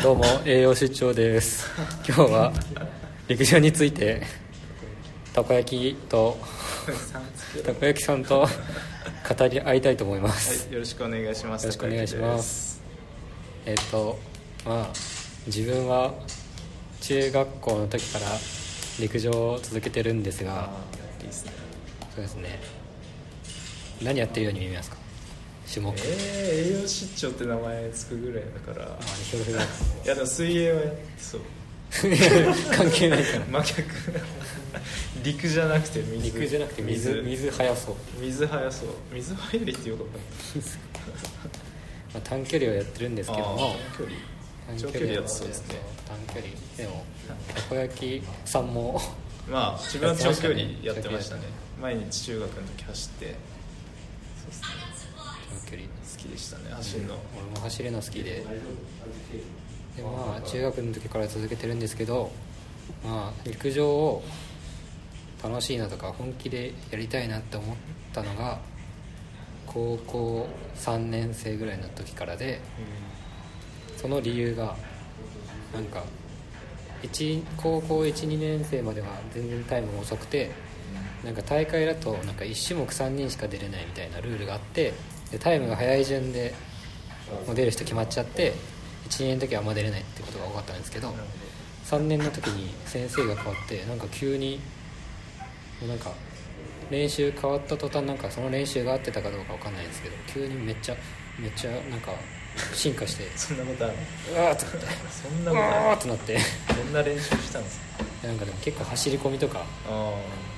どうも栄養出張です。今日は陸上についてたこ焼きとたこ焼きさんと語り合いたいと思います、はい、よろしくお願いします。よろしくお願いします。えっ、とまあ自分は中学校の時から陸上を続けてるんですが。ね。そうですね。何やってるように見えますか？種目、えー、栄養失調って名前つくぐらいだから。あひょろひょろいやでも水泳はそう。関係ないから真逆。陸じゃなくて水。陸じゃなくて水水速そう、水速そう。水速いってよかんない。まあ、短距離をやってるんですけどもあー長距離。長距離やってそうですね。短距離でもたこ焼きさんもまあ自分は長距離やってましたね長。毎日中学の時走って。距離好きでしたね。走るの。俺も走るの好きででまあ中学の時から続けてるんですけどまあ陸上を楽しいなとか本気でやりたいなって思ったのが高校3年生ぐらいの時からでその理由がなんか高校12年生までは全然タイムが遅くてなんか大会だとなんか1種目3人しか出れないみたいなルールがあってでタイムが速い順でもう出る人決まっちゃって12年の時はあんま出れないってことが多かったんですけどなる3年の時に先生が変わってなんか急にもうなんか練習変わった途端なんかその練習が合ってたかどうかわかんないんですけど急にめっちゃめっちゃなんか進化してそんなことあるうわーってなってそんなうことある？わーってなって。どんな練習したんですか？なんかでも結構走り込みとかあ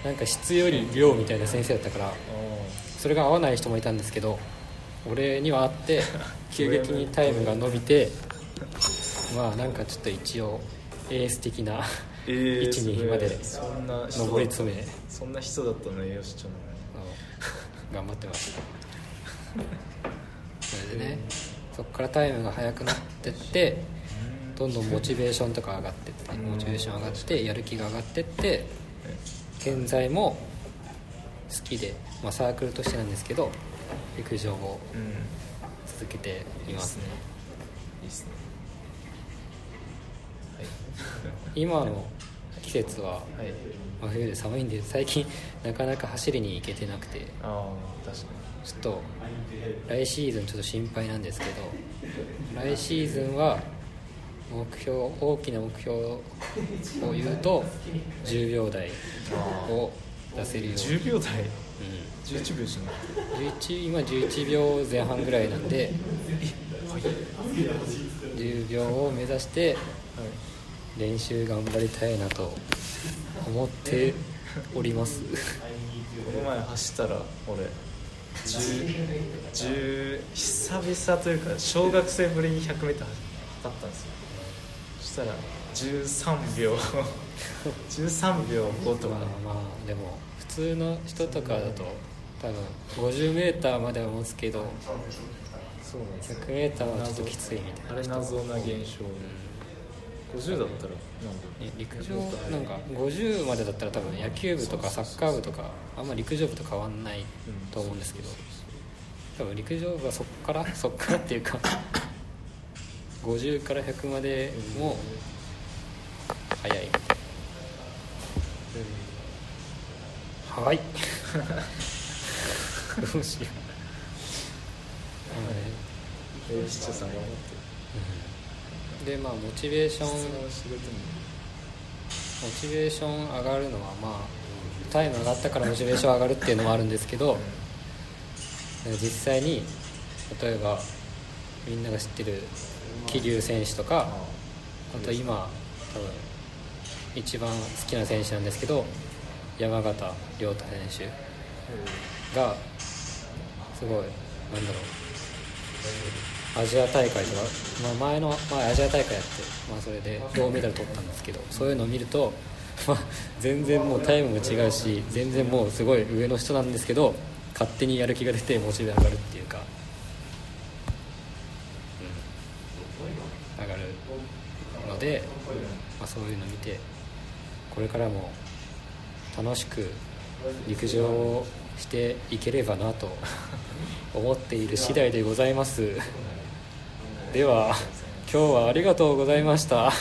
なんか質より量みたいな先生だったからあそれが合わない人もいたんですけど俺にはあって 急激にタイムが伸びてまあなんかちょっと一応エース的なえー、位置にまでそんな人上り詰め。そんな人だったの栄養失調な頑張ってました それでねそこからタイムが速くなってってどんどんモチベーションとか上がってってモチベーション上がってやる気が上がってって現在も好きで、まあ、サークルとしてなんですけど陸上をうん、うん、続けていますね。いいっすね。今の季節ははい。はい真冬で寒いんで最近なかなか走りに行けてなくて。ああ確かちょっと来シーズンちょっと心配なんですけど来シーズンは目標大きな目標を言うと10秒台を出せるよにうに、10秒台。う11秒じゃなくてん、11今11秒前半ぐらいなんで。10秒を目指してはい練習頑張りたいなと思っております。この前走ったら俺10 10久々というか小学生ぶりに 100m 走ったんですよ。そしたら13秒。13秒5とかまあまあでも普通の人とかだと多分 50m までは持つけどそうなんですよ 100m はちょっときついみたいな。あれ謎な現象50だったらね陸上なんか50までだったら多分野球部とかサッカー部とかあんま陸上部と変わんないと思うんですけど多分陸上部はそっからそっからっていうか 50から100までも早はい。どうしよう。栄養失調さん頑張ってでまあモチベーションモチベーション上がるのはまあタイム上がったからモチベーション上がるっていうのもあるんですけど実際に例えばみんなが知ってる桐生選手とかあと今多分一番好きな選手なんですけど山形亮太選手がすごいなんだろうアジア大会とか、まあ、前の、まあ、アジア大会やって、まあ、それで銅メダル取ったんですけどそういうのを見ると、まあ、全然もうタイムも違うし全然もうすごい上の人なんですけど勝手にやる気が出てモチベ上がるっていうか、うん、上がるので、まあ、そういうのを見てこれからも楽しく陸上をしていければなと 思っている次第でございます。では今日はありがとうございました。